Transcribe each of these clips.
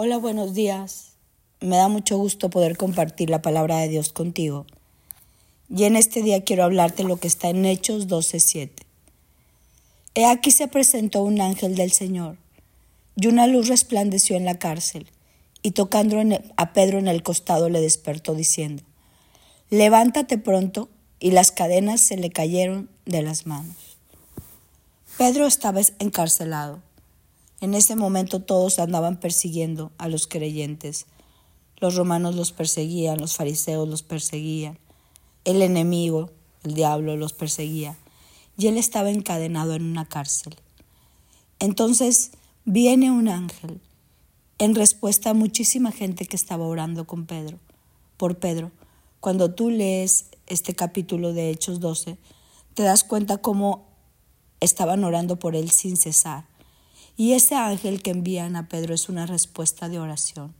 Hola, buenos días. Me da mucho gusto poder compartir la palabra de Dios contigo. Y en este día quiero hablarte lo que está en Hechos 12:7. He aquí se presentó un ángel del Señor, y una luz resplandeció en la cárcel, y tocando a Pedro en el costado le despertó diciendo, Levántate pronto, y las cadenas se le cayeron de las manos. Pedro estaba encarcelado en ese momento todos andaban persiguiendo a los creyentes. Los romanos los perseguían, los fariseos los perseguían, el enemigo, el diablo, los perseguía, y él estaba encadenado en una cárcel. Entonces viene un ángel en respuesta a muchísima gente que estaba orando con Pedro, por Pedro. Cuando tú lees este capítulo de Hechos 12, te das cuenta cómo estaban orando por él sin cesar. Y ese ángel que envían a Pedro es una respuesta de oración.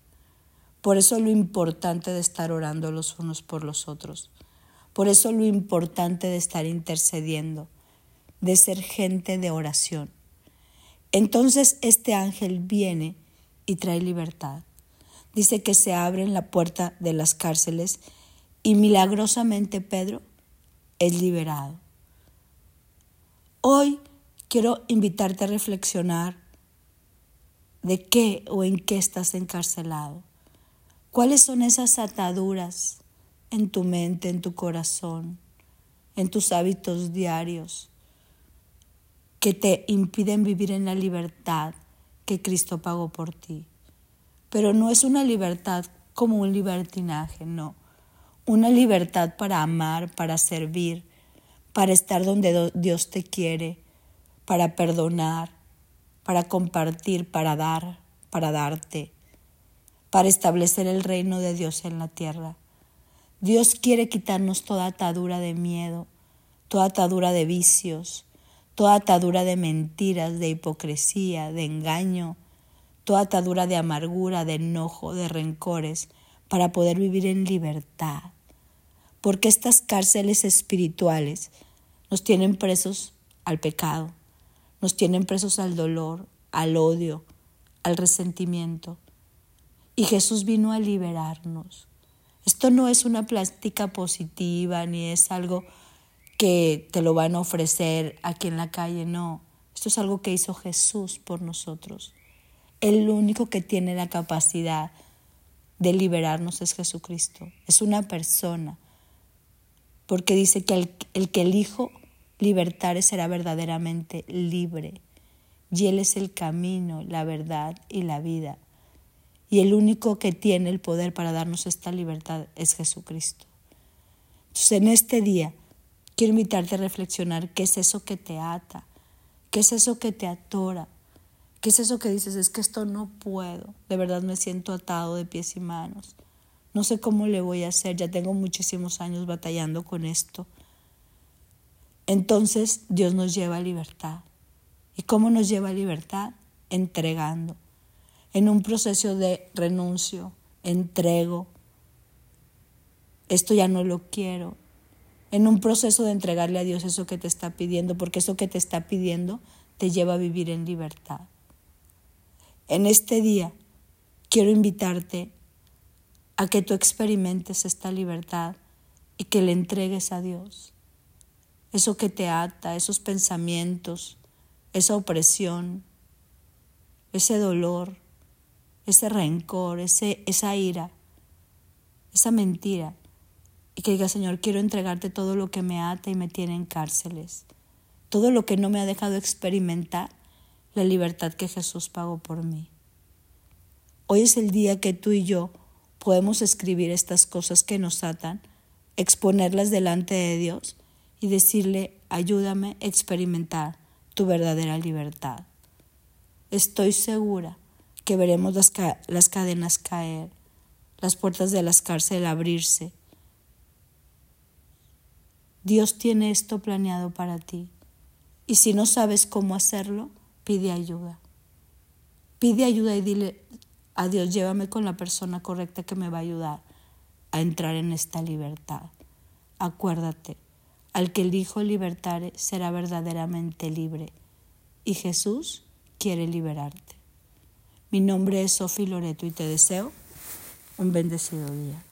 Por eso lo importante de estar orando los unos por los otros. Por eso lo importante de estar intercediendo, de ser gente de oración. Entonces este ángel viene y trae libertad. Dice que se abre la puerta de las cárceles y milagrosamente Pedro es liberado. Hoy quiero invitarte a reflexionar de qué o en qué estás encarcelado. ¿Cuáles son esas ataduras en tu mente, en tu corazón, en tus hábitos diarios que te impiden vivir en la libertad que Cristo pagó por ti? Pero no es una libertad como un libertinaje, no. Una libertad para amar, para servir, para estar donde Dios te quiere, para perdonar, para compartir, para dar, para darte, para establecer el reino de Dios en la tierra. Dios quiere quitarnos toda atadura de miedo, toda atadura de vicios, toda atadura de mentiras, de hipocresía, de engaño, toda atadura de amargura, de enojo, de rencores, para poder vivir en libertad. Porque estas cárceles espirituales nos tienen presos al pecado, nos tienen presos al dolor, al odio, al resentimiento. Y Jesús vino a liberarnos. Esto no es una plástica positiva ni es algo que te lo van a ofrecer aquí en la calle, no. Esto es algo que hizo Jesús por nosotros. El único que tiene la capacidad de liberarnos es Jesucristo. Es una persona. Porque dice que el, el que el Hijo libertare será verdaderamente libre. Y Él es el camino, la verdad y la vida. Y el único que tiene el poder para darnos esta libertad es Jesucristo. Entonces en este día quiero invitarte a reflexionar qué es eso que te ata, qué es eso que te atora, qué es eso que dices, es que esto no puedo, de verdad me siento atado de pies y manos, no sé cómo le voy a hacer, ya tengo muchísimos años batallando con esto entonces Dios nos lleva a libertad. ¿Y cómo nos lleva a libertad? Entregando. En un proceso de renuncio, entrego. Esto ya no lo quiero. En un proceso de entregarle a Dios eso que te está pidiendo, porque eso que te está pidiendo te lleva a vivir en libertad. En este día quiero invitarte a que tú experimentes esta libertad y que le entregues a Dios eso que te ata, esos pensamientos, esa opresión, ese dolor, ese rencor, ese, esa ira, esa mentira. Y que diga, Señor, quiero entregarte todo lo que me ata y me tiene en cárceles, todo lo que no me ha dejado experimentar la libertad que Jesús pagó por mí. Hoy es el día que tú y yo podemos escribir estas cosas que nos atan, exponerlas delante de Dios y decirle, ayúdame a experimentar tu verdadera libertad. Estoy segura que veremos las, las cadenas caer, las puertas de las cárceles abrirse. Dios tiene esto planeado para ti. Y si no sabes cómo hacerlo, pide ayuda. Pide ayuda y dile a Dios, llévame con la persona correcta que me va a ayudar a entrar en esta libertad. Acuérdate, al que el Hijo libertare será verdaderamente libre. Y Jesús quiere liberarte. Mi nombre es Sofi Loreto y te deseo un bendecido día.